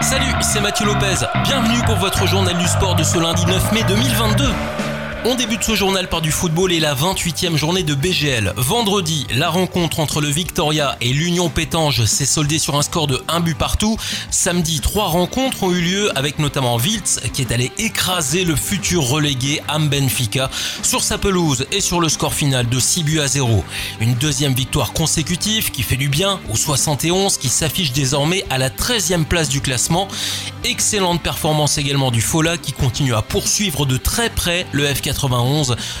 Salut, c'est Mathieu Lopez. Bienvenue pour votre journal du sport de ce lundi 9 mai 2022. On débute ce journal par du football et la 28e journée de BGL. Vendredi, la rencontre entre le Victoria et l'Union Pétange s'est soldée sur un score de 1 but partout. Samedi, trois rencontres ont eu lieu avec notamment Wiltz qui est allé écraser le futur relégué Am Benfica sur sa pelouse et sur le score final de 6 buts à 0. Une deuxième victoire consécutive qui fait du bien au 71 qui s'affiche désormais à la 13e place du classement. Excellente performance également du Fola qui continue à poursuivre de très près le FK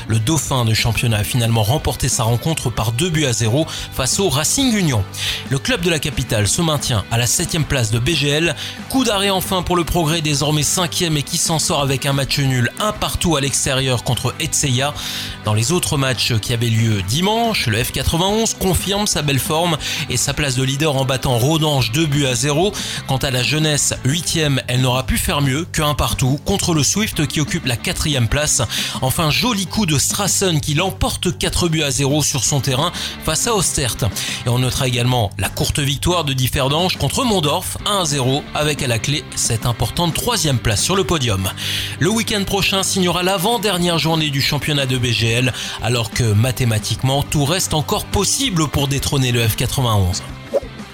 le dauphin de championnat a finalement remporté sa rencontre par 2 buts à 0 face au Racing Union. Le club de la capitale se maintient à la 7 place de BGL. Coup d'arrêt enfin pour le progrès désormais 5 et qui s'en sort avec un match nul un partout à l'extérieur contre Etseya. Dans les autres matchs qui avaient lieu dimanche, le F91 confirme sa belle forme et sa place de leader en battant Rodange 2 buts à 0. Quant à la jeunesse 8 elle n'aura pu faire mieux qu'un partout contre le Swift qui occupe la 4 place. Enfin, joli coup de Strassen qui l'emporte 4 buts à 0 sur son terrain face à Ostert. Et on notera également la courte victoire de Differdange contre Mondorf 1 à 0 avec à la clé cette importante troisième place sur le podium. Le week-end prochain signera l'avant-dernière journée du championnat de BGL alors que mathématiquement tout reste encore possible pour détrôner le F91.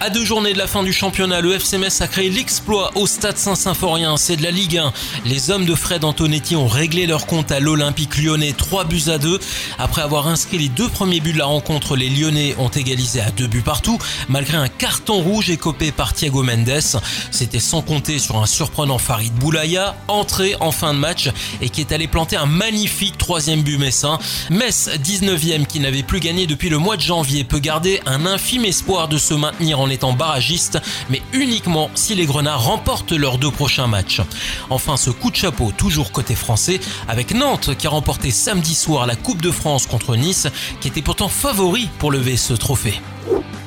À deux journées de la fin du championnat, le FC a créé l'exploit au stade Saint-Symphorien. C'est de la Ligue 1. Les hommes de Fred Antonetti ont réglé leur compte à l'Olympique lyonnais 3 buts à 2. Après avoir inscrit les deux premiers buts de la rencontre, les Lyonnais ont égalisé à deux buts partout, malgré un carton rouge écopé par Thiago Mendes. C'était sans compter sur un surprenant Farid Boulaya, entré en fin de match et qui est allé planter un magnifique troisième but messin. Metz, 19e, qui n'avait plus gagné depuis le mois de janvier, peut garder un infime espoir de se maintenir en en étant barragiste, mais uniquement si les Grenats remportent leurs deux prochains matchs. Enfin, ce coup de chapeau, toujours côté français, avec Nantes qui a remporté samedi soir la Coupe de France contre Nice, qui était pourtant favori pour lever ce trophée.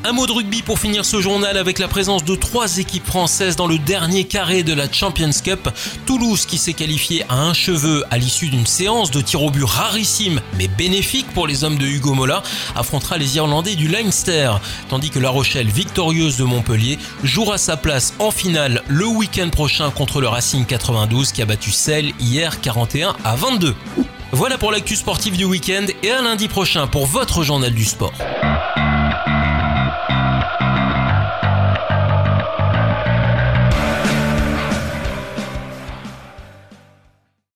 Un mot de rugby pour finir ce journal avec la présence de trois équipes françaises dans le dernier carré de la Champions Cup. Toulouse qui s'est qualifié à un cheveu à l'issue d'une séance de tir au but rarissime mais bénéfique pour les hommes de Hugo Mola affrontera les Irlandais du Leinster. Tandis que La Rochelle, victorieuse de Montpellier, jouera sa place en finale le week-end prochain contre le Racing 92 qui a battu Celle hier 41 à 22. Voilà pour l'actu sportive du week-end et à lundi prochain pour votre journal du sport.